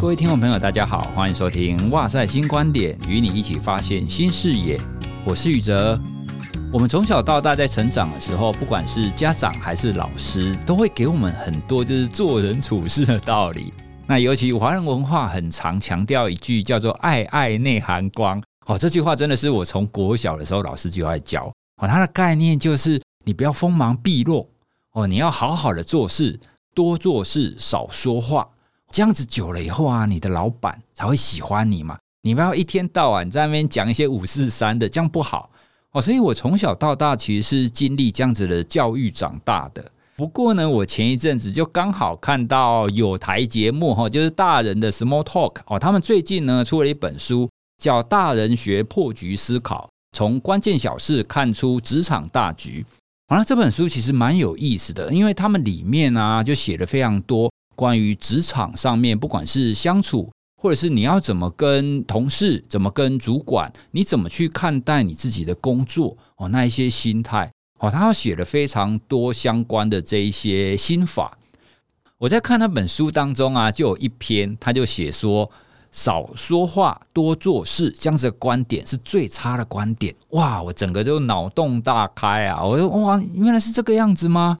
各位听众朋友，大家好，欢迎收听《哇塞新观点》，与你一起发现新视野。我是宇哲。我们从小到大在成长的时候，不管是家长还是老师，都会给我们很多就是做人处事的道理。那尤其华人文化很常强调一句叫做“爱爱内含光”。哦，这句话真的是我从国小的时候老师就爱教。哦，它的概念就是你不要锋芒毕露。哦，你要好好的做事，多做事，少说话。这样子久了以后啊，你的老板才会喜欢你嘛。你不要一天到晚在那边讲一些五四三的，这样不好哦。所以我从小到大其实是经历这样子的教育长大的。不过呢，我前一阵子就刚好看到有台节目哈，就是大人的 Small Talk 哦，他们最近呢出了一本书，叫《大人学破局思考》，从关键小事看出职场大局。完了，这本书其实蛮有意思的，因为他们里面啊就写了非常多。关于职场上面，不管是相处，或者是你要怎么跟同事，怎么跟主管，你怎么去看待你自己的工作哦，那一些心态哦，他写了非常多相关的这一些心法。我在看那本书当中啊，就有一篇，他就写说，少说话，多做事，这样子的观点是最差的观点。哇，我整个就脑洞大开啊！我说哇，原来是这个样子吗？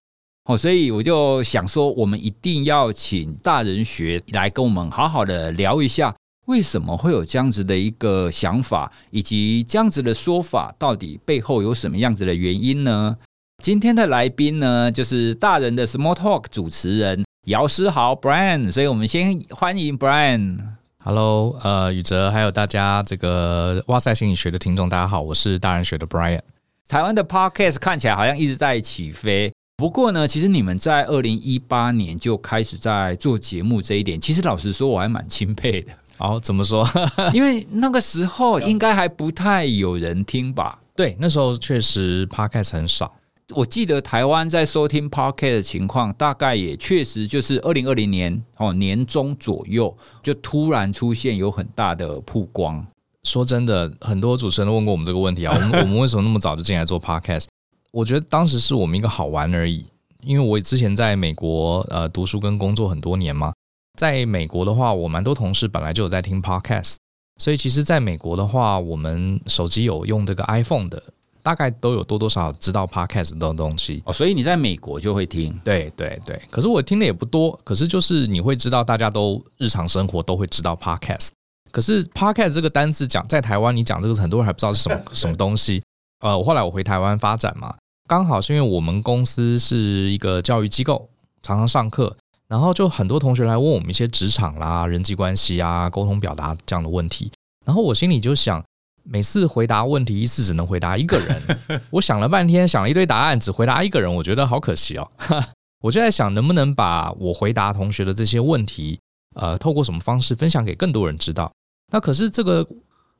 哦，所以我就想说，我们一定要请大人学来跟我们好好的聊一下，为什么会有这样子的一个想法，以及这样子的说法到底背后有什么样子的原因呢？今天的来宾呢，就是大人的 Small Talk 主持人姚思豪 Brian，所以我们先欢迎 Brian。Hello，呃，宇哲，还有大家这个哇塞心理学的听众，大家好，我是大人学的 Brian。台湾的 Podcast 看起来好像一直在起飞。不过呢，其实你们在二零一八年就开始在做节目这一点，其实老实说，我还蛮钦佩的。哦，怎么说？因为那个时候应该还不太有人听吧？对，那时候确实 Podcast 很少。我记得台湾在收听 Podcast 的情况，大概也确实就是二零二零年哦年中左右，就突然出现有很大的曝光。说真的，很多主持人都问过我们这个问题啊，我们我们为什么那么早就进来做 Podcast？我觉得当时是我们一个好玩而已，因为我之前在美国呃读书跟工作很多年嘛，在美国的话，我蛮多同事本来就有在听 podcast，所以其实在美国的话，我们手机有用这个 iPhone 的，大概都有多多少少知道 podcast 的东西哦。所以你在美国就会听，对对对。可是我听的也不多，可是就是你会知道，大家都日常生活都会知道 podcast。可是 podcast 这个单字讲在台湾，你讲这个很多人还不知道是什么 什么东西。呃，我后来我回台湾发展嘛，刚好是因为我们公司是一个教育机构，常常上课，然后就很多同学来问我们一些职场啦、人际关系啊、沟通表达这样的问题，然后我心里就想，每次回答问题一次只能回答一个人，我想了半天，想了一堆答案，只回答一个人，我觉得好可惜哦。我就在想，能不能把我回答同学的这些问题，呃，透过什么方式分享给更多人知道？那可是这个。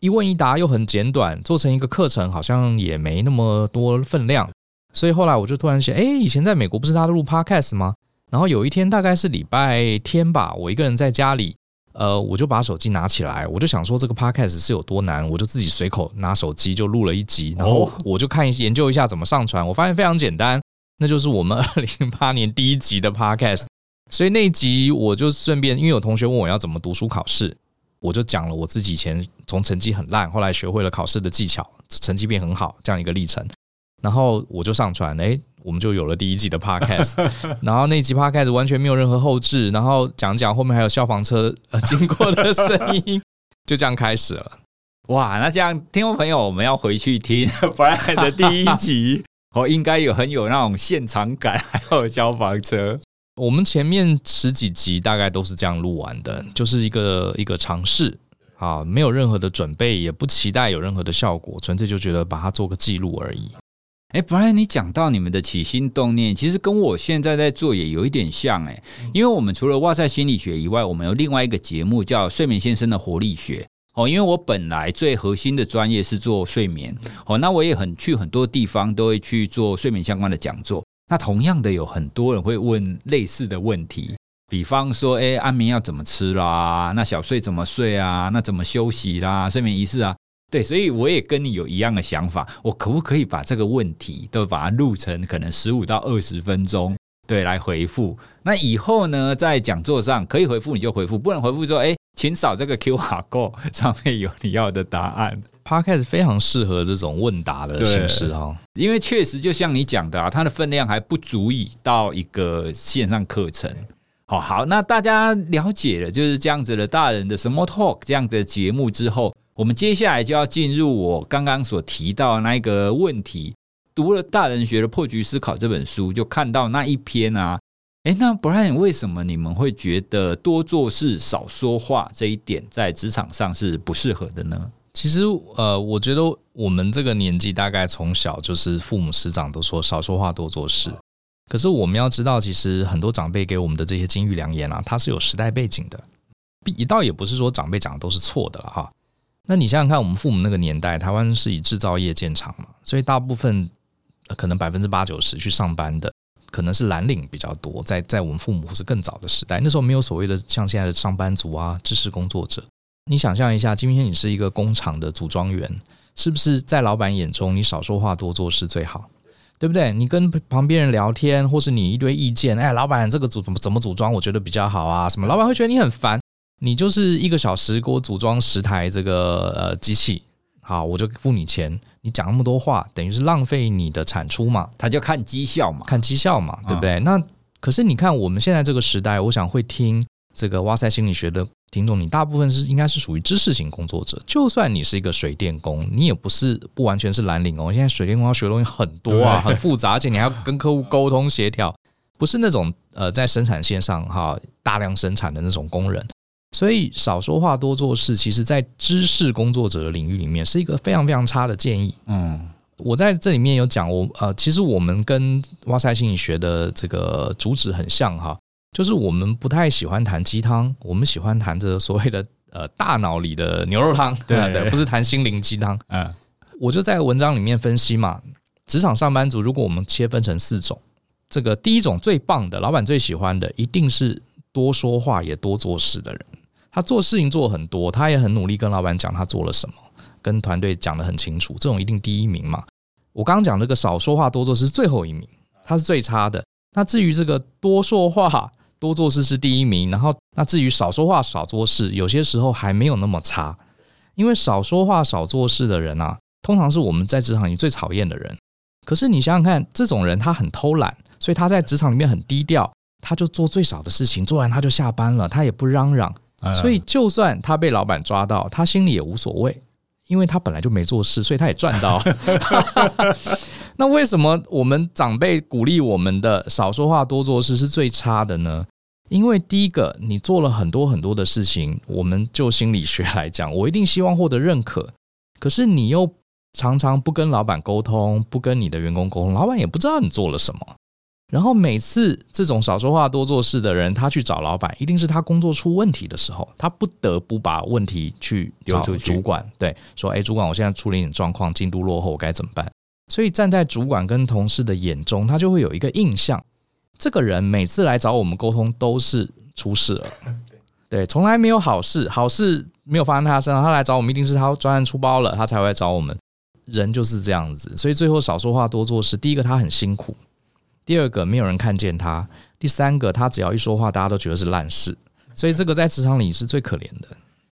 一问一答又很简短，做成一个课程好像也没那么多分量，所以后来我就突然想，哎，以前在美国不是大家都录 Podcast 吗？然后有一天大概是礼拜天吧，我一个人在家里，呃，我就把手机拿起来，我就想说这个 Podcast 是有多难，我就自己随口拿手机就录了一集，然后我就看研究一下怎么上传，我发现非常简单，那就是我们 二零零八年第一集的 Podcast，所以那一集我就顺便，因为有同学问我要怎么读书考试。我就讲了我自己以前从成绩很烂，后来学会了考试的技巧，成绩变很好这样一个历程，然后我就上传，哎，我们就有了第一集的 podcast，然后那集 podcast 完全没有任何后置，然后讲讲后面还有消防车呃经过的声音，就这样开始了。哇，那这样听众朋友，我们要回去听 Brian 的第一集，哦，应该有很有那种现场感，还有消防车。我们前面十几集大概都是这样录完的，就是一个一个尝试啊，没有任何的准备，也不期待有任何的效果，纯粹就觉得把它做个记录而已。哎，Brian，你讲到你们的起心动念，其实跟我现在在做也有一点像哎，因为我们除了哇塞心理学以外，我们有另外一个节目叫睡眠先生的活力学哦。因为我本来最核心的专业是做睡眠哦，那我也很去很多地方都会去做睡眠相关的讲座。那同样的，有很多人会问类似的问题，比方说，哎，安眠药怎么吃啦？那小睡怎么睡啊？那怎么休息啦？睡眠仪式啊？对，所以我也跟你有一样的想法，我可不可以把这个问题都把它录成可能十五到二十分钟，对，来回复。那以后呢，在讲座上可以回复你就回复，不能回复说，哎，请扫这个 QR code，上面有你要的答案。Podcast 非常适合这种问答的形式哈，因为确实就像你讲的啊，它的分量还不足以到一个线上课程。好好，那大家了解了就是这样子的大人的 Small Talk 这样的节目之后，我们接下来就要进入我刚刚所提到的那个问题。读了《大人学的破局思考》这本书，就看到那一篇啊，诶，那 Brian 为什么你们会觉得多做事少说话这一点在职场上是不适合的呢？其实，呃，我觉得我们这个年纪，大概从小就是父母师长都说少说话多做事。可是我们要知道，其实很多长辈给我们的这些金玉良言啊，它是有时代背景的。一倒也不是说长辈讲的都是错的了哈。那你想想看，我们父母那个年代，台湾是以制造业建厂嘛，所以大部分可能百分之八九十去上班的，可能是蓝领比较多。在在我们父母或是更早的时代，那时候没有所谓的像现在的上班族啊、知识工作者。你想象一下，今天你是一个工厂的组装员，是不是在老板眼中你少说话多做事最好，对不对？你跟旁边人聊天，或是你一堆意见，哎，老板这个组怎么怎么组装，我觉得比较好啊，什么老板会觉得你很烦，你就是一个小时给我组装十台这个呃机器，好，我就付你钱。你讲那么多话，等于是浪费你的产出嘛？他就看绩效嘛，看绩效嘛，对不对？嗯、那可是你看我们现在这个时代，我想会听这个哇塞心理学的。听众，你大部分是应该是属于知识型工作者。就算你是一个水电工，你也不是不完全是蓝领哦。现在水电工要学的东西很多啊，很复杂，而且你还要跟客户沟通协调，不是那种呃在生产线上哈大量生产的那种工人。所以少说话多做事，其实在知识工作者的领域里面是一个非常非常差的建议。嗯，我在这里面有讲，我呃其实我们跟哇塞心理学的这个主旨很像哈。就是我们不太喜欢谈鸡汤，我们喜欢谈这所谓的呃大脑里的牛肉汤，对 对，不是谈心灵鸡汤。嗯，我就在文章里面分析嘛，职场上班族如果我们切分成四种，这个第一种最棒的，老板最喜欢的，一定是多说话也多做事的人。他做事情做很多，他也很努力跟老板讲他做了什么，跟团队讲得很清楚，这种一定第一名嘛。我刚刚讲这个少说话多做事最后一名，他是最差的。那至于这个多说话。多做事是第一名，然后那至于少说话少做事，有些时候还没有那么差，因为少说话少做事的人啊，通常是我们在职场里最讨厌的人。可是你想想看，这种人他很偷懒，所以他在职场里面很低调，他就做最少的事情，做完他就下班了，他也不嚷嚷，所以就算他被老板抓到，他心里也无所谓，因为他本来就没做事，所以他也赚到。那为什么我们长辈鼓励我们的少说话多做事是最差的呢？因为第一个，你做了很多很多的事情，我们就心理学来讲，我一定希望获得认可。可是你又常常不跟老板沟通，不跟你的员工沟通，老板也不知道你做了什么。然后每次这种少说话多做事的人，他去找老板，一定是他工作出问题的时候，他不得不把问题去找主管，对，说：“哎，主管，我现在出了一点状况，进度落后，我该怎么办？”所以站在主管跟同事的眼中，他就会有一个印象：这个人每次来找我们沟通都是出事了，对，从来没有好事，好事没有发生在他身上。他来找我们，一定是他专案出包了，他才会来找我们。人就是这样子，所以最后少说话多做事。第一个他很辛苦，第二个没有人看见他，第三个他只要一说话，大家都觉得是烂事。所以这个在职场里是最可怜的。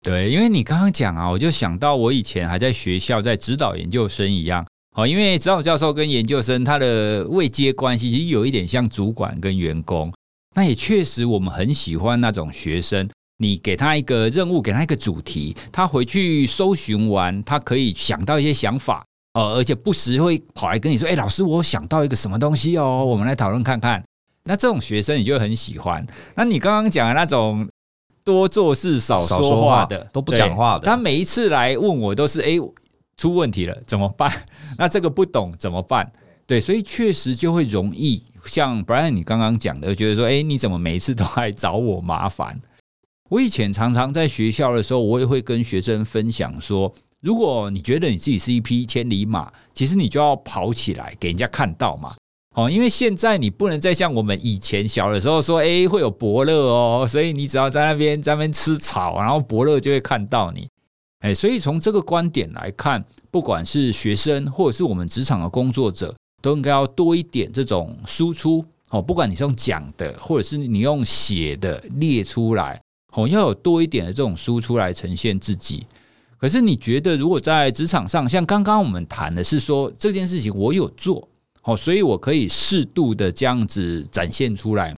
对，因为你刚刚讲啊，我就想到我以前还在学校在指导研究生一样。好，因为指导教授跟研究生他的位阶关系其实有一点像主管跟员工，那也确实我们很喜欢那种学生，你给他一个任务，给他一个主题，他回去搜寻完，他可以想到一些想法，呃，而且不时会跑来跟你说：“哎，老师，我想到一个什么东西哦，我们来讨论看看。”那这种学生你就很喜欢。那你刚刚讲的那种多做事少说话的，都不讲话的，他每一次来问我都是：“哎。”出问题了怎么办？那这个不懂怎么办？对，所以确实就会容易像 Brian 你刚刚讲的，觉得说，哎，你怎么每一次都来找我麻烦？我以前常常在学校的时候，我也会跟学生分享说，如果你觉得你自己是一匹千里马，其实你就要跑起来给人家看到嘛。哦，因为现在你不能再像我们以前小的时候说，哎，会有伯乐哦，所以你只要在那边在那边吃草，然后伯乐就会看到你。哎，所以从这个观点来看，不管是学生或者是我们职场的工作者，都应该要多一点这种输出哦。不管你是用讲的，或者是你用写的列出来，哦，要有多一点的这种输出来呈现自己。可是你觉得，如果在职场上，像刚刚我们谈的是说这件事情我有做，好，所以我可以适度的这样子展现出来，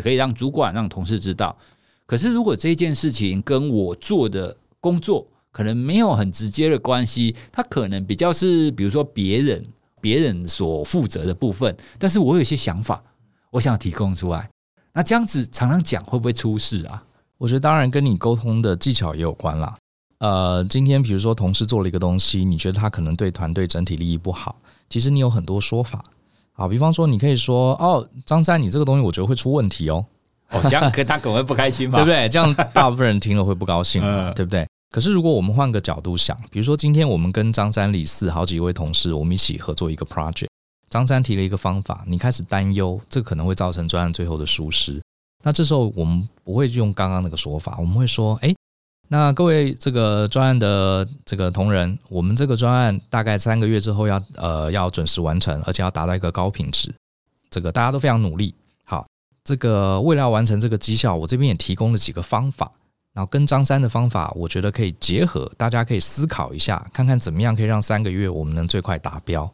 可以让主管、让同事知道。可是如果这件事情跟我做的工作可能没有很直接的关系，它可能比较是比如说别人别人所负责的部分，但是我有一些想法，我想提供出来，那这样子常常讲会不会出事啊？我觉得当然跟你沟通的技巧也有关啦。呃，今天比如说同事做了一个东西，你觉得他可能对团队整体利益不好，其实你有很多说法。啊，比方说你可以说哦，张三，你这个东西我觉得会出问题哦。哦，这样可他可能会不开心吧？对不对？这样大部分人听了会不高兴，对 不对？可是如果我们换个角度想，比如说今天我们跟张三、李四好几位同事，我们一起合作一个 project，张三提了一个方法，你开始担忧，这可能会造成专案最后的疏失。那这时候我们不会用刚刚那个说法，我们会说，哎。那各位这个专案的这个同仁，我们这个专案大概三个月之后要呃要准时完成，而且要达到一个高品质，这个大家都非常努力。好，这个为了要完成这个绩效，我这边也提供了几个方法，然后跟张三的方法，我觉得可以结合，大家可以思考一下，看看怎么样可以让三个月我们能最快达标。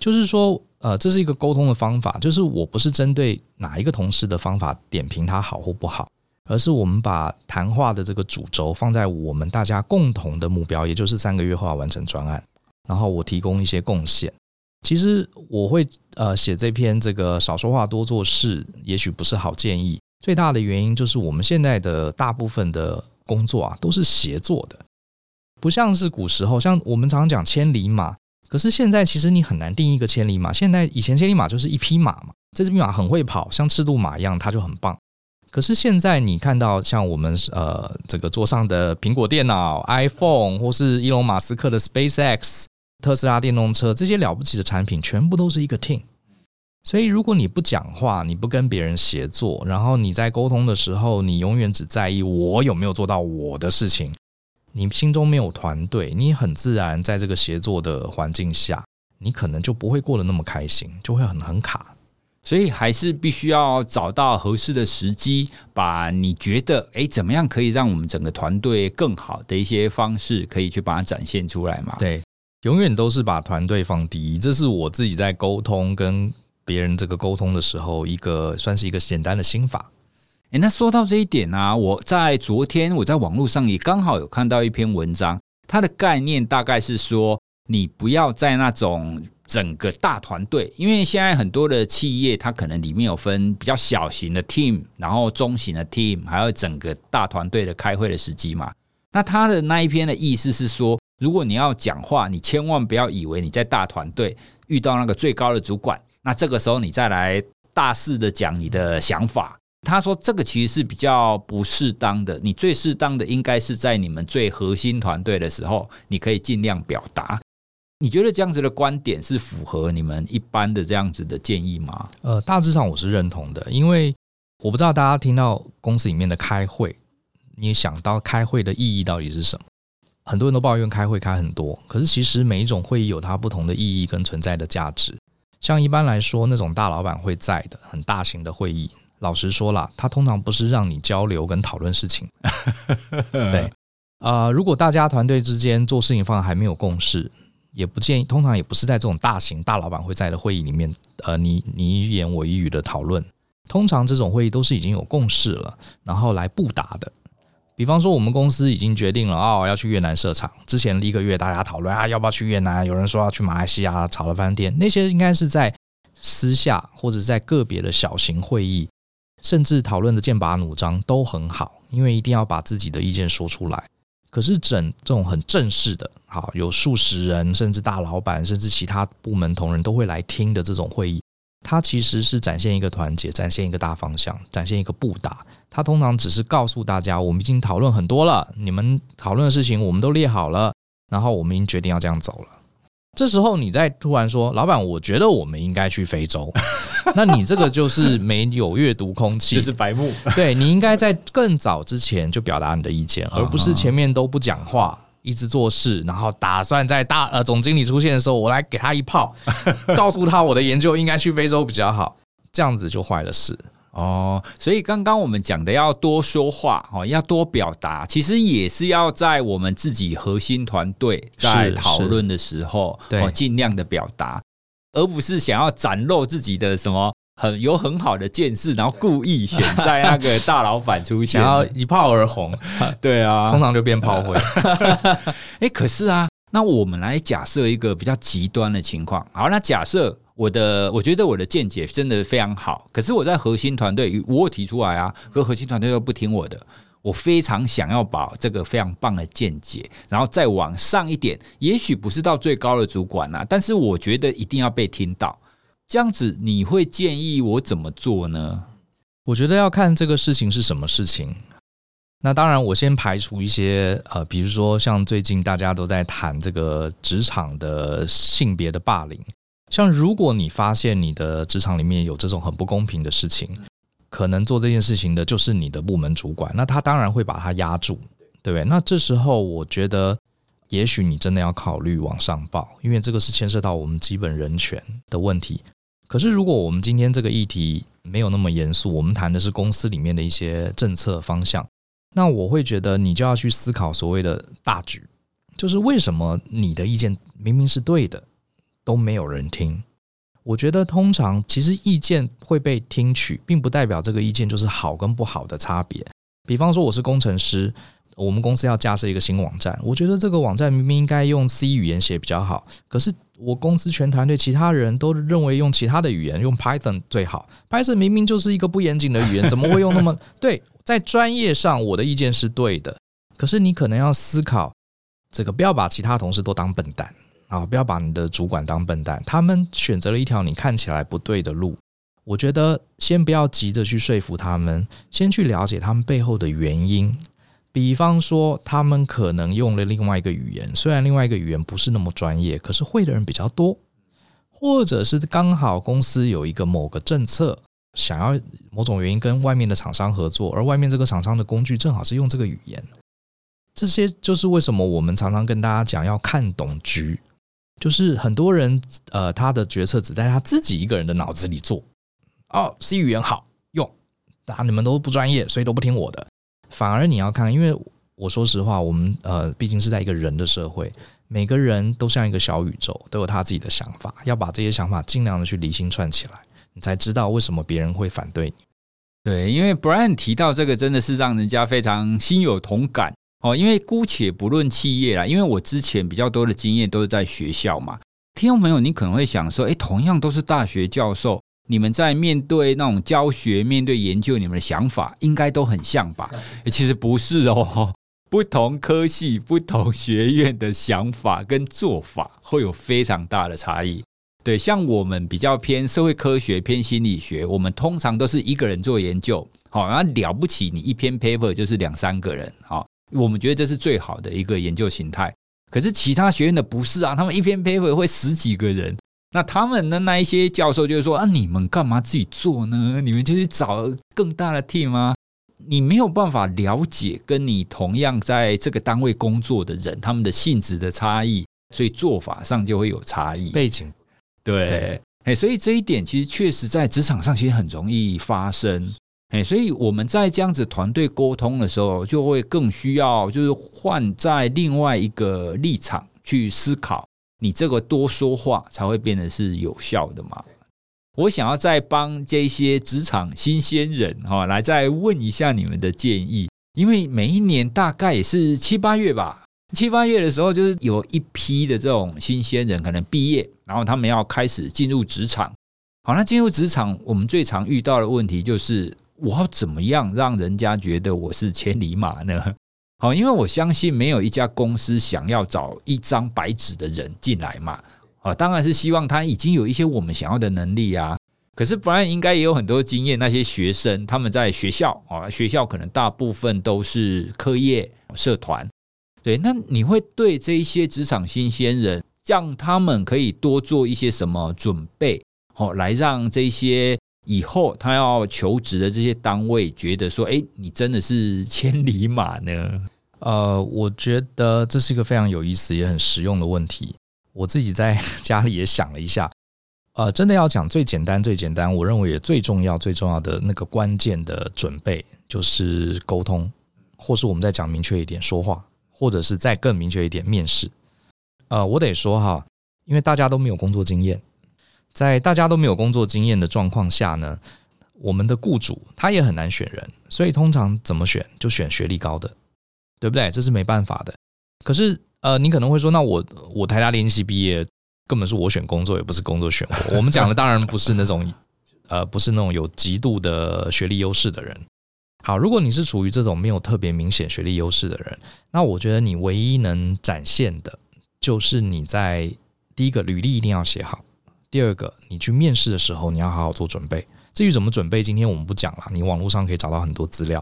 就是说，呃，这是一个沟通的方法，就是我不是针对哪一个同事的方法点评他好或不好。而是我们把谈话的这个主轴放在我们大家共同的目标，也就是三个月后要完成专案，然后我提供一些贡献。其实我会呃写这篇这个少说话多做事，也许不是好建议。最大的原因就是我们现在的大部分的工作啊都是协作的，不像是古时候，像我们常常讲千里马，可是现在其实你很难定义一个千里马。现在以前千里马就是一匹马嘛，这匹马很会跑，像赤兔马一样，它就很棒。可是现在你看到像我们呃这个桌上的苹果电脑、iPhone，或是伊隆马斯克的 SpaceX、特斯拉电动车这些了不起的产品，全部都是一个 team。所以如果你不讲话，你不跟别人协作，然后你在沟通的时候，你永远只在意我有没有做到我的事情，你心中没有团队，你很自然在这个协作的环境下，你可能就不会过得那么开心，就会很很卡。所以还是必须要找到合适的时机，把你觉得诶怎么样可以让我们整个团队更好的一些方式，可以去把它展现出来嘛？对，永远都是把团队放第一，这是我自己在沟通跟别人这个沟通的时候，一个算是一个简单的心法。诶，那说到这一点呢、啊，我在昨天我在网络上也刚好有看到一篇文章，它的概念大概是说，你不要在那种。整个大团队，因为现在很多的企业，它可能里面有分比较小型的 team，然后中型的 team，还有整个大团队的开会的时机嘛。那他的那一篇的意思是说，如果你要讲话，你千万不要以为你在大团队遇到那个最高的主管，那这个时候你再来大肆的讲你的想法。他说这个其实是比较不适当的，你最适当的应该是在你们最核心团队的时候，你可以尽量表达。你觉得这样子的观点是符合你们一般的这样子的建议吗？呃，大致上我是认同的，因为我不知道大家听到公司里面的开会，你想到开会的意义到底是什么？很多人都抱怨开会开很多，可是其实每一种会议有它不同的意义跟存在的价值。像一般来说，那种大老板会在的很大型的会议，老实说啦，它通常不是让你交流跟讨论事情。对，啊、呃，如果大家团队之间做事情方还没有共识。也不建议，通常也不是在这种大型大老板会在的会议里面，呃，你你一言我一语的讨论。通常这种会议都是已经有共识了，然后来布达的。比方说，我们公司已经决定了哦，要去越南设厂。之前一个月大家讨论啊，要不要去越南？有人说要去马来西亚，吵了翻天。那些应该是在私下或者在个别的小型会议，甚至讨论的剑拔弩张都很好，因为一定要把自己的意见说出来。可是整这种很正式的，好，有数十人，甚至大老板，甚至其他部门同仁都会来听的这种会议，它其实是展现一个团结，展现一个大方向，展现一个步达。它通常只是告诉大家，我们已经讨论很多了，你们讨论的事情我们都列好了，然后我们已经决定要这样走了。这时候你再突然说，老板，我觉得我们应该去非洲，那你这个就是没有阅读空气，就是白目。对，你应该在更早之前就表达你的意见，而不是前面都不讲话，一直做事，然后打算在大呃总经理出现的时候，我来给他一炮，告诉他我的研究应该去非洲比较好，这样子就坏了事。哦，所以刚刚我们讲的要多说话哦，要多表达，其实也是要在我们自己核心团队在讨论的时候，对，尽量的表达，而不是想要展露自己的什么很有很好的见识，然后故意选在那个大老板出现，然后一炮而红。对啊，通常就变炮灰。哎，可是啊，那我们来假设一个比较极端的情况。好，那假设。我的我觉得我的见解真的非常好，可是我在核心团队，我提出来啊，可核心团队都不听我的。我非常想要把这个非常棒的见解，然后再往上一点，也许不是到最高的主管啊，但是我觉得一定要被听到。这样子你会建议我怎么做呢？我觉得要看这个事情是什么事情。那当然，我先排除一些呃，比如说像最近大家都在谈这个职场的性别的霸凌。像如果你发现你的职场里面有这种很不公平的事情，可能做这件事情的就是你的部门主管，那他当然会把他压住，对不对？那这时候我觉得，也许你真的要考虑往上报，因为这个是牵涉到我们基本人权的问题。可是如果我们今天这个议题没有那么严肃，我们谈的是公司里面的一些政策方向，那我会觉得你就要去思考所谓的大局，就是为什么你的意见明明是对的。都没有人听，我觉得通常其实意见会被听取，并不代表这个意见就是好跟不好的差别。比方说，我是工程师，我们公司要架设一个新网站，我觉得这个网站明明应该用 C 语言写比较好，可是我公司全团队其他人都认为用其他的语言，用 Python 最好。Python 明明就是一个不严谨的语言，怎么会用那么 对？在专业上，我的意见是对的，可是你可能要思考这个，不要把其他同事都当笨蛋。啊，不要把你的主管当笨蛋。他们选择了一条你看起来不对的路，我觉得先不要急着去说服他们，先去了解他们背后的原因。比方说，他们可能用了另外一个语言，虽然另外一个语言不是那么专业，可是会的人比较多，或者是刚好公司有一个某个政策，想要某种原因跟外面的厂商合作，而外面这个厂商的工具正好是用这个语言。这些就是为什么我们常常跟大家讲要看懂局。就是很多人，呃，他的决策只在他自己一个人的脑子里做。哦，C 语言好用，啊，你们都不专业，所以都不听我的。反而你要看，因为我说实话，我们呃，毕竟是在一个人的社会，每个人都像一个小宇宙，都有他自己的想法，要把这些想法尽量的去离心串起来，你才知道为什么别人会反对你。对，因为 Brian 提到这个，真的是让人家非常心有同感。哦，因为姑且不论企业啦，因为我之前比较多的经验都是在学校嘛。听众朋友，你可能会想说，诶，同样都是大学教授，你们在面对那种教学、面对研究，你们的想法应该都很像吧？其实不是哦，不同科系、不同学院的想法跟做法会有非常大的差异。对，像我们比较偏社会科学、偏心理学，我们通常都是一个人做研究，好，然后了不起，你一篇 paper 就是两三个人，好。我们觉得这是最好的一个研究形态，可是其他学院的不是啊，他们一篇 paper 会十几个人，那他们的那一些教授就是说啊，你们干嘛自己做呢？你们就去找更大的 team 吗？你没有办法了解跟你同样在这个单位工作的人他们的性质的差异，所以做法上就会有差异。背景对，哎，所以这一点其实确实在职场上其实很容易发生。哎，所以我们在这样子团队沟通的时候，就会更需要就是换在另外一个立场去思考，你这个多说话才会变得是有效的嘛。我想要再帮这些职场新鲜人哈，来再问一下你们的建议，因为每一年大概也是七八月吧，七八月的时候就是有一批的这种新鲜人可能毕业，然后他们要开始进入职场。好，那进入职场，我们最常遇到的问题就是。我要怎么样让人家觉得我是千里马呢？好，因为我相信没有一家公司想要找一张白纸的人进来嘛。啊，当然是希望他已经有一些我们想要的能力啊。可是 Brian 应该也有很多经验，那些学生他们在学校啊，学校可能大部分都是课业社团。对，那你会对这一些职场新鲜人，让他们可以多做一些什么准备？好，来让这些。以后他要求职的这些单位觉得说：“哎，你真的是千里马呢？”呃，我觉得这是一个非常有意思也很实用的问题。我自己在家里也想了一下，呃，真的要讲最简单、最简单，我认为也最重要、最重要的那个关键的准备，就是沟通，或是我们再讲明确一点，说话，或者是再更明确一点，面试。呃，我得说哈，因为大家都没有工作经验，在大家都没有工作经验的状况下呢，我们的雇主他也很难选人，所以通常怎么选，就选学历高的，对不对？这是没办法的。可是，呃，你可能会说，那我我台大联系毕业。根本是我选工作，也不是工作选我。我们讲的当然不是那种，呃，不是那种有极度的学历优势的人。好，如果你是处于这种没有特别明显学历优势的人，那我觉得你唯一能展现的，就是你在第一个履历一定要写好，第二个你去面试的时候，你要好好做准备。至于怎么准备，今天我们不讲了，你网络上可以找到很多资料。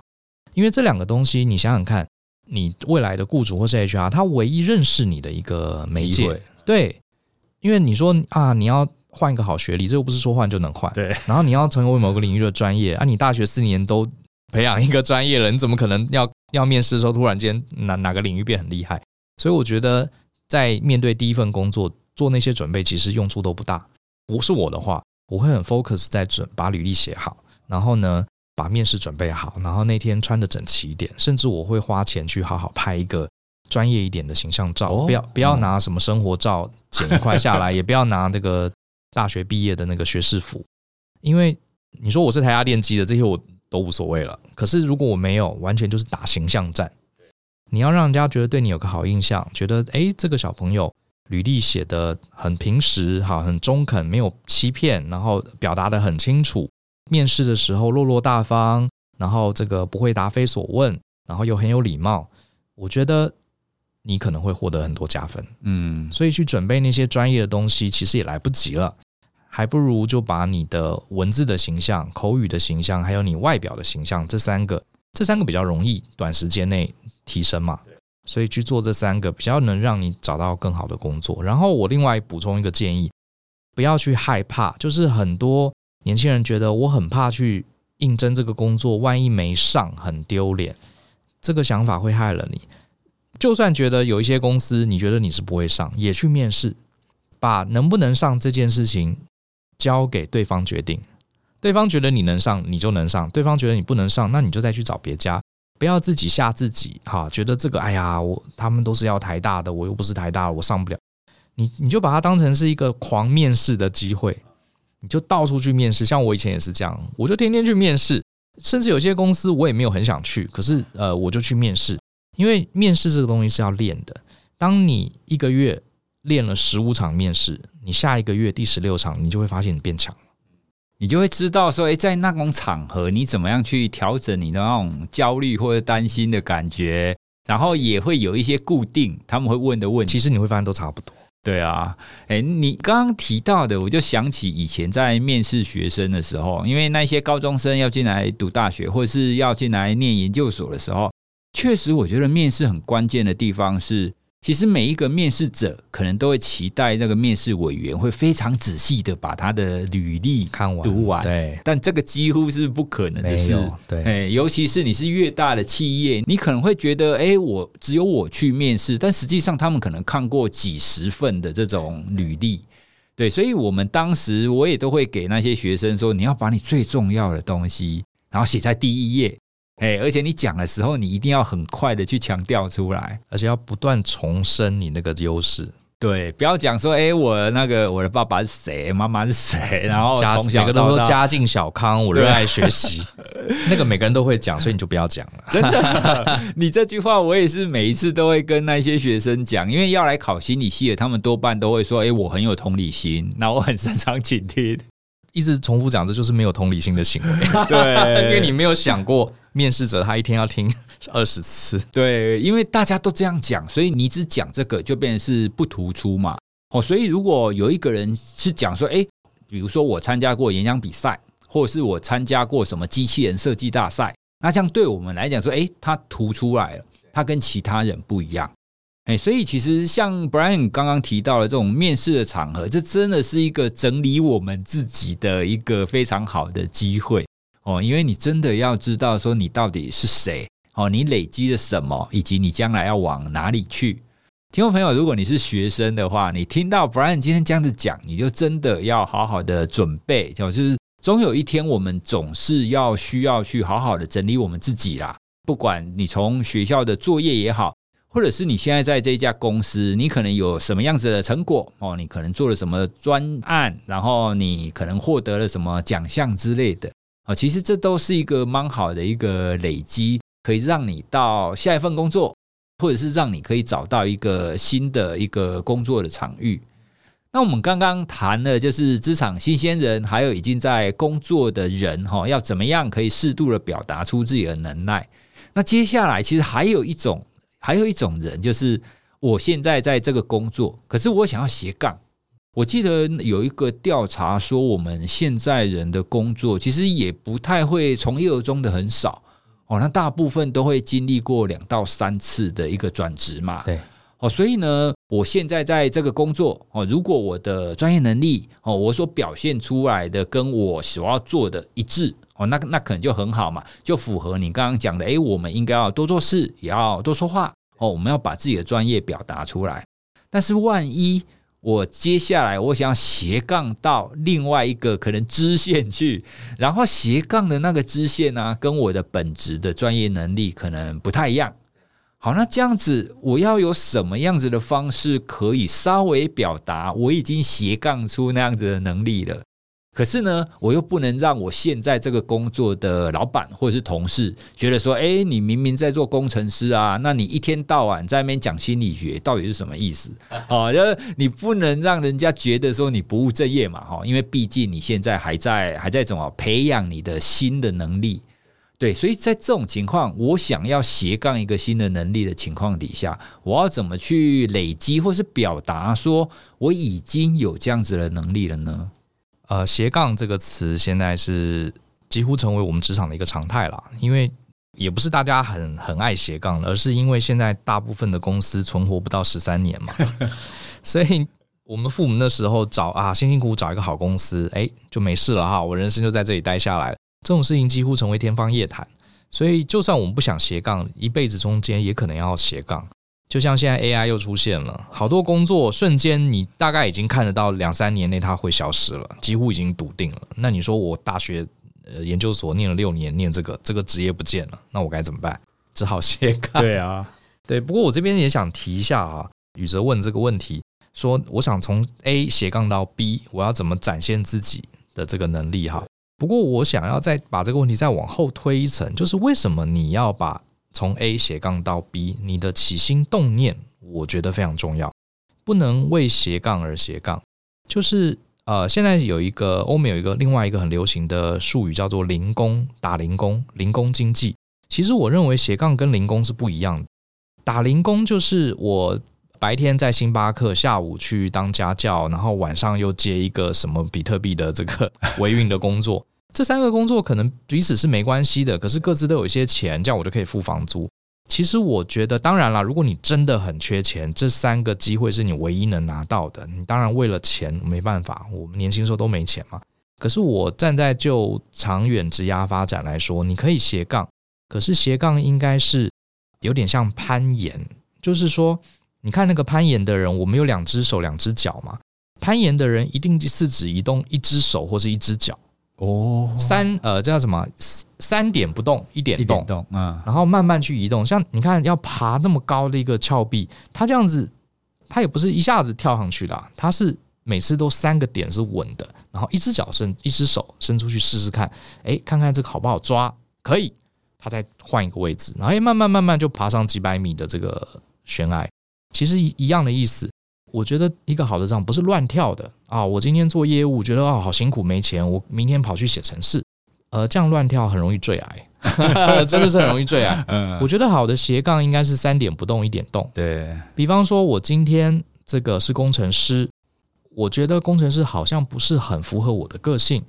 因为这两个东西，你想想看，你未来的雇主或是 HR，他唯一认识你的一个媒介，对。因为你说啊，你要换一个好学历，这又不是说换就能换。对。然后你要成为某个领域的专业啊，你大学四年都培养一个专业了，你怎么可能要 要面试的时候突然间哪哪个领域变很厉害？所以我觉得在面对第一份工作做那些准备，其实用处都不大。不是我的话，我会很 focus 在准把履历写好，然后呢把面试准备好，然后那天穿得整齐一点，甚至我会花钱去好好拍一个。专业一点的形象照，哦、不要不要拿什么生活照剪一块下来，嗯、也不要拿那个大学毕业的那个学士服，因为你说我是台下电机的，这些我都无所谓了。可是如果我没有，完全就是打形象战。你要让人家觉得对你有个好印象，觉得诶，这个小朋友履历写得很平实，哈，很中肯，没有欺骗，然后表达得很清楚，面试的时候落落大方，然后这个不会答非所问，然后又很有礼貌，我觉得。你可能会获得很多加分，嗯，所以去准备那些专业的东西，其实也来不及了，还不如就把你的文字的形象、口语的形象，还有你外表的形象这三个，这三个比较容易短时间内提升嘛，所以去做这三个比较能让你找到更好的工作。然后我另外补充一个建议，不要去害怕，就是很多年轻人觉得我很怕去应征这个工作，万一没上很丢脸，这个想法会害了你。就算觉得有一些公司你觉得你是不会上，也去面试，把能不能上这件事情交给对方决定。对方觉得你能上，你就能上；对方觉得你不能上，那你就再去找别家。不要自己吓自己，哈，觉得这个哎呀，我他们都是要台大的，我又不是台大，我上不了。你你就把它当成是一个狂面试的机会，你就到处去面试。像我以前也是这样，我就天天去面试，甚至有些公司我也没有很想去，可是呃，我就去面试。因为面试这个东西是要练的，当你一个月练了十五场面试，你下一个月第十六场，你就会发现你变强，你就会知道说，诶，在那种场合，你怎么样去调整你的那种焦虑或者担心的感觉，然后也会有一些固定他们会问的问题，其实你会发现都差不多。对啊，诶，你刚刚提到的，我就想起以前在面试学生的时候，因为那些高中生要进来读大学，或者是要进来念研究所的时候。确实，我觉得面试很关键的地方是，其实每一个面试者可能都会期待那个面试委员会非常仔细的把他的履历看完、读完。对，但这个几乎是不可能的事。对，哎，尤其是你是越大的企业，你可能会觉得，哎，我只有我去面试，但实际上他们可能看过几十份的这种履历。对，所以我们当时我也都会给那些学生说，你要把你最重要的东西，然后写在第一页。哎，而且你讲的时候，你一定要很快的去强调出来，而且要不断重申你那个优势。对，不要讲说，哎，我那个我的爸爸是谁，妈妈是谁，然后从小每个都说家境小康，我热爱学习，那个每个人都会讲，所以你就不要讲了。真的，你这句话我也是每一次都会跟那些学生讲，因为要来考心理系的，他们多半都会说，哎，我很有同理心，那我很擅长倾听。一直重复讲，这就是没有同理心的行为。对，因为你没有想过，面试者他一天要听 二十次。对，因为大家都这样讲，所以你只讲这个就变成是不突出嘛。哦，所以如果有一个人是讲说，哎，比如说我参加过演讲比赛，或者是我参加过什么机器人设计大赛，那这样对我们来讲说，哎，他突出来了，他跟其他人不一样。哎，所以其实像 Brian 刚刚提到的这种面试的场合，这真的是一个整理我们自己的一个非常好的机会哦。因为你真的要知道说你到底是谁哦，你累积了什么，以及你将来要往哪里去。听众朋友，如果你是学生的话，你听到 Brian 今天这样子讲，你就真的要好好的准备，就是总有一天我们总是要需要去好好的整理我们自己啦。不管你从学校的作业也好，或者是你现在在这家公司，你可能有什么样子的成果哦，你可能做了什么专案，然后你可能获得了什么奖项之类的啊，其实这都是一个蛮好的一个累积，可以让你到下一份工作。或者是让你可以找到一个新的一个工作的场域。那我们刚刚谈的就是职场新鲜人，还有已经在工作的人，哈，要怎么样可以适度的表达出自己的能耐。那接下来其实还有一种，还有一种人，就是我现在在这个工作，可是我想要斜杠。我记得有一个调查说，我们现在人的工作其实也不太会从一而终的很少。哦，那大部分都会经历过两到三次的一个转职嘛。对，哦，所以呢，我现在在这个工作哦，如果我的专业能力哦，我所表现出来的跟我所要做的一致哦，那那可能就很好嘛，就符合你刚刚讲的，诶，我们应该要多做事，也要多说话哦，我们要把自己的专业表达出来。但是万一，我接下来我想斜杠到另外一个可能支线去，然后斜杠的那个支线呢，跟我的本职的专业能力可能不太一样。好，那这样子我要有什么样子的方式可以稍微表达我已经斜杠出那样子的能力了？可是呢，我又不能让我现在这个工作的老板或者是同事觉得说，诶，你明明在做工程师啊，那你一天到晚在那边讲心理学，到底是什么意思？啊，就是你不能让人家觉得说你不务正业嘛，哈，因为毕竟你现在还在还在怎么培养你的新的能力，对，所以在这种情况，我想要斜杠一个新的能力的情况底下，我要怎么去累积或是表达说我已经有这样子的能力了呢？呃，斜杠这个词现在是几乎成为我们职场的一个常态了，因为也不是大家很很爱斜杠，而是因为现在大部分的公司存活不到十三年嘛，所以我们父母那时候找啊，辛辛苦苦找一个好公司，哎，就没事了哈，我人生就在这里待下来，这种事情几乎成为天方夜谭，所以就算我们不想斜杠，一辈子中间也可能要斜杠。就像现在 AI 又出现了，好多工作瞬间你大概已经看得到两三年内它会消失了，几乎已经笃定了。那你说我大学呃研究所念了六年，念这个这个职业不见了，那我该怎么办？只好斜杠。对啊，对。不过我这边也想提一下啊，宇哲问这个问题，说我想从 A 斜杠到 B，我要怎么展现自己的这个能力哈？不过我想要再把这个问题再往后推一层，就是为什么你要把从 A 斜杠到 B，你的起心动念，我觉得非常重要，不能为斜杠而斜杠。就是呃，现在有一个欧美有一个另外一个很流行的术语叫做零工，打零工，零工经济。其实我认为斜杠跟零工是不一样的。打零工就是我白天在星巴克，下午去当家教，然后晚上又接一个什么比特币的这个 维运的工作。这三个工作可能彼此是没关系的，可是各自都有一些钱，这样我就可以付房租。其实我觉得，当然了，如果你真的很缺钱，这三个机会是你唯一能拿到的。你当然为了钱没办法，我们年轻时候都没钱嘛。可是我站在就长远职涯发展来说，你可以斜杠，可是斜杠应该是有点像攀岩，就是说，你看那个攀岩的人，我们有两只手、两只脚嘛，攀岩的人一定是只移动一只手或是一只脚。哦，三呃，这叫什么？三点不动，一点动，动嗯，然后慢慢去移动。像你看，要爬那么高的一个峭壁，它这样子，它也不是一下子跳上去的，它是每次都三个点是稳的，然后一只脚伸，一只手伸出去试试看，哎，看看这个好不好抓，可以，它再换一个位置，然后慢慢慢慢就爬上几百米的这个悬崖，其实一一样的意思。我觉得一个好的账不是乱跳的啊！我今天做业务，觉得啊好辛苦，没钱，我明天跑去写程式，呃，这样乱跳很容易坠崖，真的是很容易坠崖。嗯，我觉得好的斜杠应该是三点不动，一点动。对，比方说，我今天这个是工程师，我觉得工程师好像不是很符合我的个性，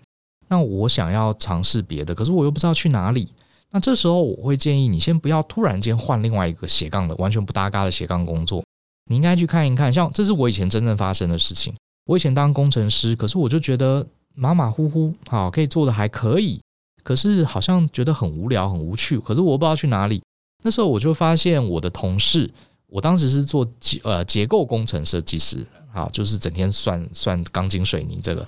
那我想要尝试别的，可是我又不知道去哪里。那这时候我会建议你先不要突然间换另外一个斜杠的完全不搭嘎的斜杠工作。你应该去看一看，像这是我以前真正发生的事情。我以前当工程师，可是我就觉得马马虎虎，好，可以做的还可以，可是好像觉得很无聊、很无趣。可是我不知道去哪里。那时候我就发现我的同事，我当时是做结呃结构工程设计师，啊，就是整天算算钢筋水泥这个。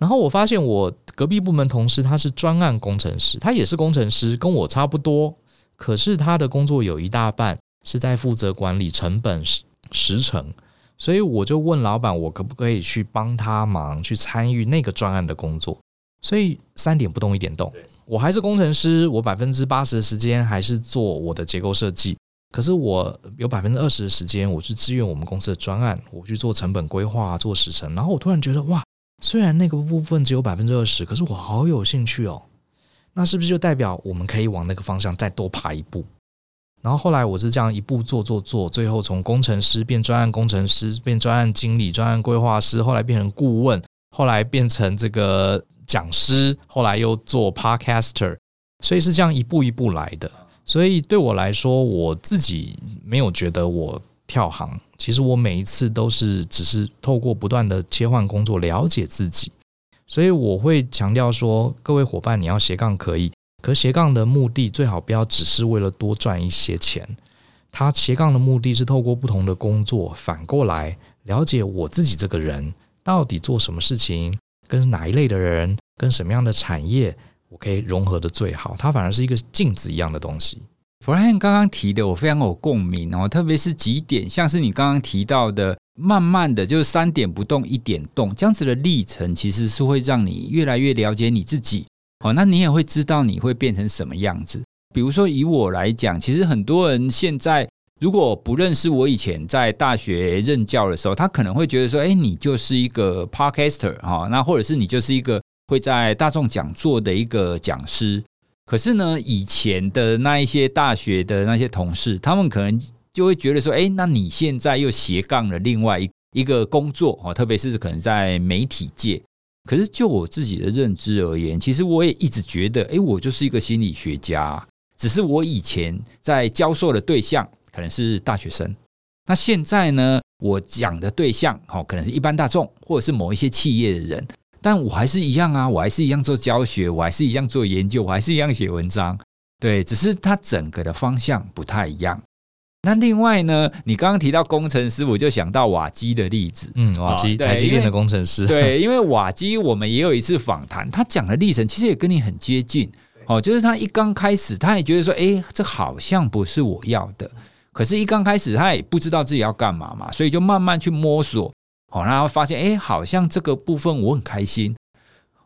然后我发现我隔壁部门同事他是专案工程师，他也是工程师，跟我差不多，可是他的工作有一大半是在负责管理成本时时程，所以我就问老板，我可不可以去帮他忙，去参与那个专案的工作？所以三点不动一点动，我还是工程师，我百分之八十的时间还是做我的结构设计，可是我有百分之二十的时间，我去支援我们公司的专案，我去做成本规划、做时程，然后我突然觉得哇。虽然那个部分只有百分之二十，可是我好有兴趣哦。那是不是就代表我们可以往那个方向再多爬一步？然后后来我是这样一步做做做，最后从工程师变专案工程师，变专案经理、专案规划师，后来变成顾问，后来变成这个讲师，后来又做 podcaster，所以是这样一步一步来的。所以对我来说，我自己没有觉得我。跳行，其实我每一次都是只是透过不断的切换工作了解自己，所以我会强调说，各位伙伴，你要斜杠可以，可斜杠的目的最好不要只是为了多赚一些钱，他斜杠的目的是透过不同的工作，反过来了解我自己这个人到底做什么事情，跟哪一类的人，跟什么样的产业，我可以融合的最好，它反而是一个镜子一样的东西。Brian 刚刚提的，我非常有共鸣哦，特别是几点，像是你刚刚提到的，慢慢的就是三点不动，一点动，这样子的历程，其实是会让你越来越了解你自己。哦，那你也会知道你会变成什么样子。比如说以我来讲，其实很多人现在如果不认识我以前在大学任教的时候，他可能会觉得说，哎，你就是一个 Podcaster 哈，那或者是你就是一个会在大众讲座的一个讲师。可是呢，以前的那一些大学的那些同事，他们可能就会觉得说，哎，那你现在又斜杠了另外一一个工作哦，特别是可能在媒体界。可是就我自己的认知而言，其实我也一直觉得，哎，我就是一个心理学家，只是我以前在教授的对象可能是大学生，那现在呢，我讲的对象哦，可能是一般大众，或者是某一些企业的人。但我还是一样啊，我还是一样做教学，我还是一样做研究，我还是一样写文章，对，只是它整个的方向不太一样。那另外呢，你刚刚提到工程师，我就想到瓦基的例子，嗯，瓦基，台积电的工程师，对，因为瓦基我们也有一次访谈，他讲的历程其实也跟你很接近，哦，就是他一刚开始，他也觉得说，哎，这好像不是我要的，可是，一刚开始他也不知道自己要干嘛嘛，所以就慢慢去摸索。哦，然后发现，哎，好像这个部分我很开心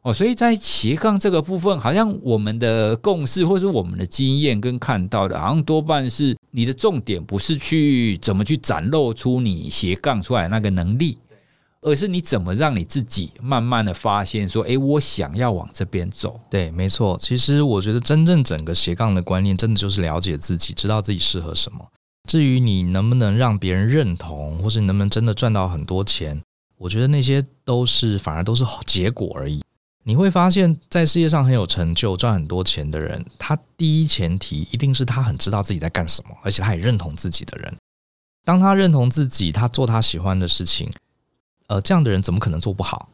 哦，所以在斜杠这个部分，好像我们的共识或是我们的经验跟看到的，好像多半是你的重点不是去怎么去展露出你斜杠出来那个能力，而是你怎么让你自己慢慢的发现说，哎，我想要往这边走。对，没错。其实我觉得真正整个斜杠的观念，真的就是了解自己，知道自己适合什么。至于你能不能让别人认同，或是你能不能真的赚到很多钱，我觉得那些都是反而都是结果而已。你会发现在世界上很有成就、赚很多钱的人，他第一前提一定是他很知道自己在干什么，而且他也认同自己的人。当他认同自己，他做他喜欢的事情，呃，这样的人怎么可能做不好？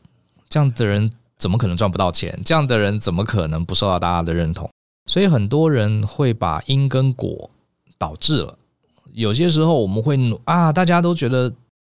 这样的人怎么可能赚不到钱？这样的人怎么可能不受到大家的认同？所以很多人会把因跟果导致了。有些时候我们会啊，大家都觉得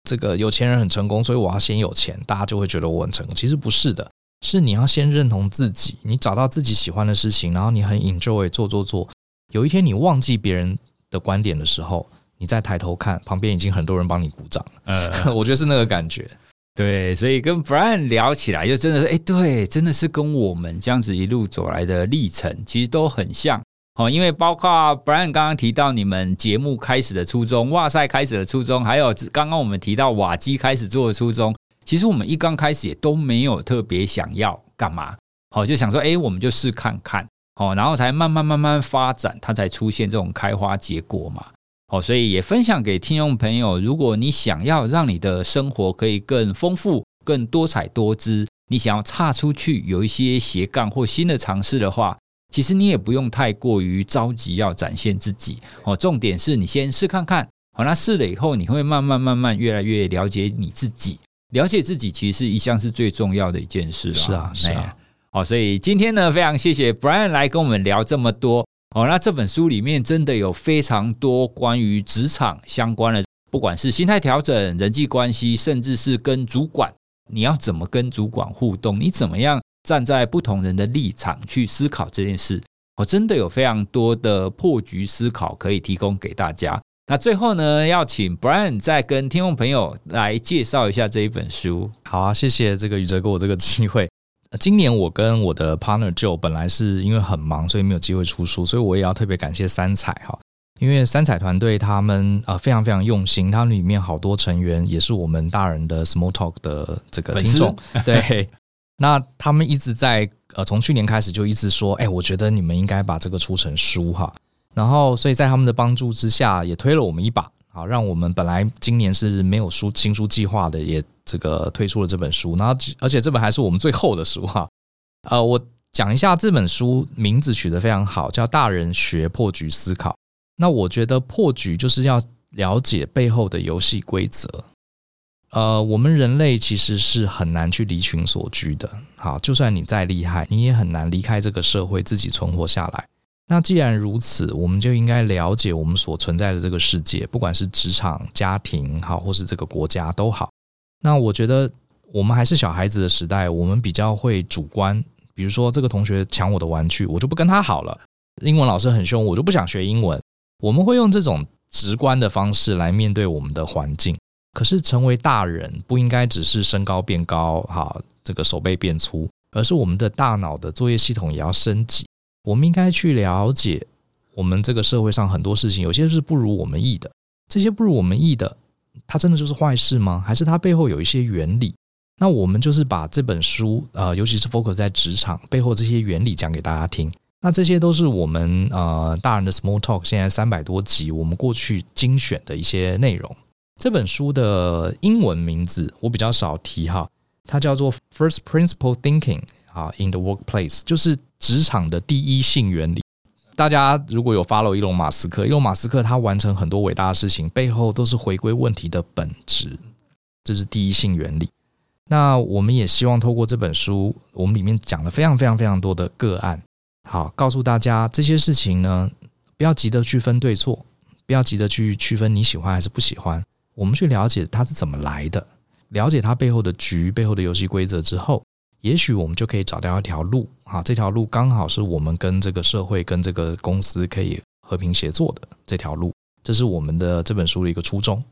这个有钱人很成功，所以我要先有钱，大家就会觉得我很成功。其实不是的，是你要先认同自己，你找到自己喜欢的事情，然后你很 enjoy 做做做。有一天你忘记别人的观点的时候，你再抬头看，旁边已经很多人帮你鼓掌。嗯，我觉得是那个感觉。对，所以跟 Brian 聊起来，就真的是，哎，对，真的是跟我们这样子一路走来的历程，其实都很像。哦，因为包括 Brian 刚刚提到你们节目开始的初衷，哇塞开始的初衷，还有刚刚我们提到瓦基开始做的初衷，其实我们一刚开始也都没有特别想要干嘛，好，就想说，哎，我们就试看看，好，然后才慢慢慢慢发展，它才出现这种开花结果嘛，好，所以也分享给听众朋友，如果你想要让你的生活可以更丰富、更多彩多姿，你想要踏出去，有一些斜杠或新的尝试的话。其实你也不用太过于着急要展现自己哦，重点是你先试看看，好，那试了以后你会慢慢慢慢越来越了解你自己，了解自己其实一向是最重要的一件事了。是啊，是啊，好，所以今天呢，非常谢谢 Brian 来跟我们聊这么多哦。那这本书里面真的有非常多关于职场相关的不管是心态调整、人际关系，甚至是跟主管，你要怎么跟主管互动？你怎么样站在不同人的立场去思考这件事？我真的有非常多的破局思考可以提供给大家。那最后呢，要请 Brian 再跟听众朋友来介绍一下这一本书。好啊，谢谢这个宇哲给我这个机会。今年我跟我的 partner Joe 本来是因为很忙，所以没有机会出书，所以我也要特别感谢三彩哈，因为三彩团队他们啊非常非常用心，他们里面好多成员也是我们大人的 Small Talk 的这个听众，对，那他们一直在呃从去年开始就一直说，哎，我觉得你们应该把这个出成书哈。然后，所以在他们的帮助之下，也推了我们一把，好，让我们本来今年是没有书新书计划的，也这个推出了这本书。然后，而且这本还是我们最后的书哈。呃，我讲一下这本书名字取得非常好，叫《大人学破局思考》。那我觉得破局就是要了解背后的游戏规则。呃，我们人类其实是很难去离群索居的。好，就算你再厉害，你也很难离开这个社会自己存活下来。那既然如此，我们就应该了解我们所存在的这个世界，不管是职场、家庭好，或是这个国家都好。那我觉得我们还是小孩子的时代，我们比较会主观。比如说，这个同学抢我的玩具，我就不跟他好了。英文老师很凶，我就不想学英文。我们会用这种直观的方式来面对我们的环境。可是，成为大人不应该只是身高变高，哈，这个手背变粗，而是我们的大脑的作业系统也要升级。我们应该去了解，我们这个社会上很多事情，有些是不如我们意的。这些不如我们意的，它真的就是坏事吗？还是它背后有一些原理？那我们就是把这本书，呃，尤其是 focus 在职场背后这些原理讲给大家听。那这些都是我们呃大人的 small talk，现在三百多集，我们过去精选的一些内容。这本书的英文名字我比较少提哈，它叫做 First Principle Thinking 啊，in the Workplace，就是。职场的第一性原理，大家如果有 follow 伊隆马斯克，伊隆马斯克他完成很多伟大的事情，背后都是回归问题的本质，这是第一性原理。那我们也希望透过这本书，我们里面讲了非常非常非常多的个案，好，告诉大家这些事情呢，不要急着去分对错，不要急着去区分你喜欢还是不喜欢，我们去了解它是怎么来的，了解它背后的局、背后的游戏规则之后。也许我们就可以找到一条路，哈，这条路刚好是我们跟这个社会、跟这个公司可以和平协作的这条路，这是我们的这本书的一个初衷。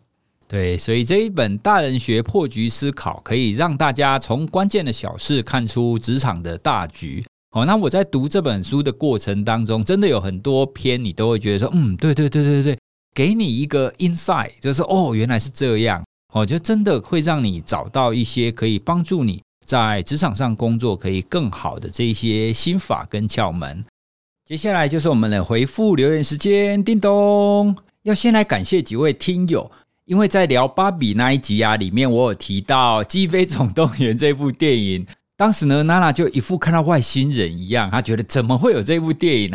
对，所以这一本《大人学破局思考》可以让大家从关键的小事看出职场的大局。哦，那我在读这本书的过程当中，真的有很多篇，你都会觉得说，嗯，对对对对对，给你一个 insight，就是哦，原来是这样，哦，就真的会让你找到一些可以帮助你。在职场上工作可以更好的这些心法跟窍门，接下来就是我们的回复留言时间。叮咚，要先来感谢几位听友，因为在聊芭比那一集啊，里面我有提到《鸡飞总动员》这部电影，当时呢，娜娜就一副看到外星人一样，她觉得怎么会有这部电影？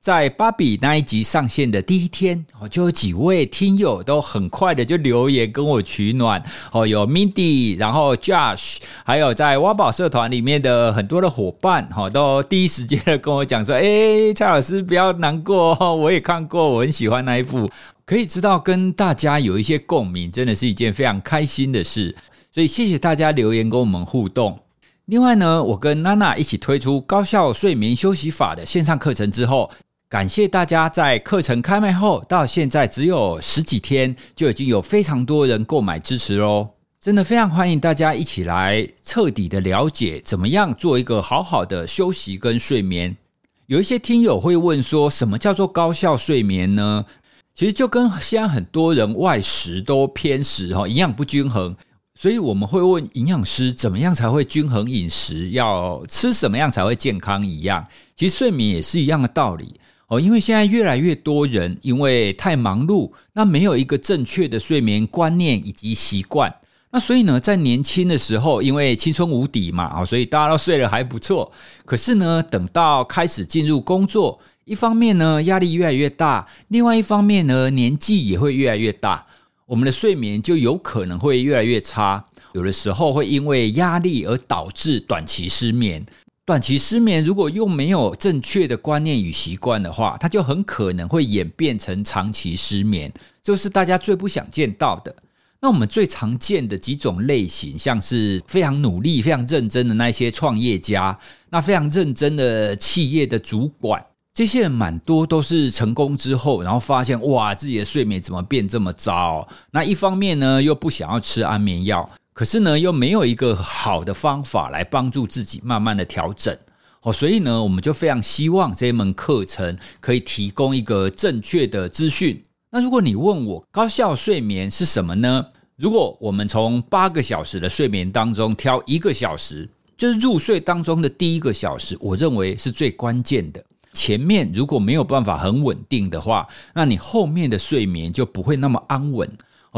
在芭比那一集上线的第一天，哦，就有几位听友都很快的就留言跟我取暖，哦，有 Mindy，然后 Josh，还有在挖宝社团里面的很多的伙伴，哈，都第一时间的跟我讲说，哎，蔡老师不要难过，我也看过，我很喜欢那一部，可以知道跟大家有一些共鸣，真的是一件非常开心的事，所以谢谢大家留言跟我们互动。另外呢，我跟娜娜一起推出高效睡眠休息法的线上课程之后。感谢大家在课程开卖后到现在只有十几天，就已经有非常多人购买支持喽！真的非常欢迎大家一起来彻底的了解怎么样做一个好好的休息跟睡眠。有一些听友会问说，什么叫做高效睡眠呢？其实就跟现在很多人外食都偏食哈，营养不均衡，所以我们会问营养师怎么样才会均衡饮食，要吃什么样才会健康一样。其实睡眠也是一样的道理。哦，因为现在越来越多人因为太忙碌，那没有一个正确的睡眠观念以及习惯，那所以呢，在年轻的时候，因为青春无敌嘛，啊，所以大家都睡得还不错。可是呢，等到开始进入工作，一方面呢，压力越来越大，另外一方面呢，年纪也会越来越大，我们的睡眠就有可能会越来越差，有的时候会因为压力而导致短期失眠。短期失眠如果又没有正确的观念与习惯的话，它就很可能会演变成长期失眠，就是大家最不想见到的。那我们最常见的几种类型，像是非常努力、非常认真的那些创业家，那非常认真的企业的主管，这些人蛮多都是成功之后，然后发现哇，自己的睡眠怎么变这么糟？那一方面呢，又不想要吃安眠药，可是呢，又没有一个好的方法来帮助自己慢慢的调整。哦，所以呢，我们就非常希望这一门课程可以提供一个正确的资讯。那如果你问我高效睡眠是什么呢？如果我们从八个小时的睡眠当中挑一个小时，就是入睡当中的第一个小时，我认为是最关键的。前面如果没有办法很稳定的话，那你后面的睡眠就不会那么安稳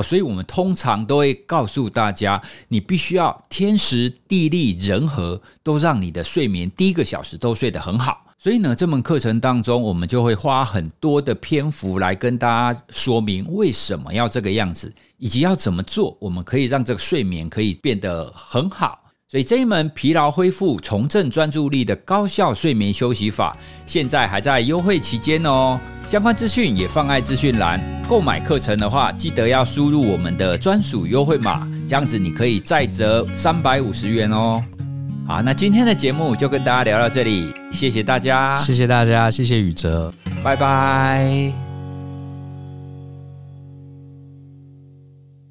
所以我们通常都会告诉大家，你必须要天时地利人和都让你的睡眠第一个小时都睡得很好。所以呢，这门课程当中，我们就会花很多的篇幅来跟大家说明为什么要这个样子，以及要怎么做，我们可以让这个睡眠可以变得很好。所以这一门疲劳恢复、重振专注力的高效睡眠休息法，现在还在优惠期间哦。相关资讯也放在资讯栏。购买课程的话，记得要输入我们的专属优惠码，这样子你可以再折三百五十元哦。好，那今天的节目就跟大家聊到这里，谢谢大家，谢谢大家，谢谢宇哲，拜拜。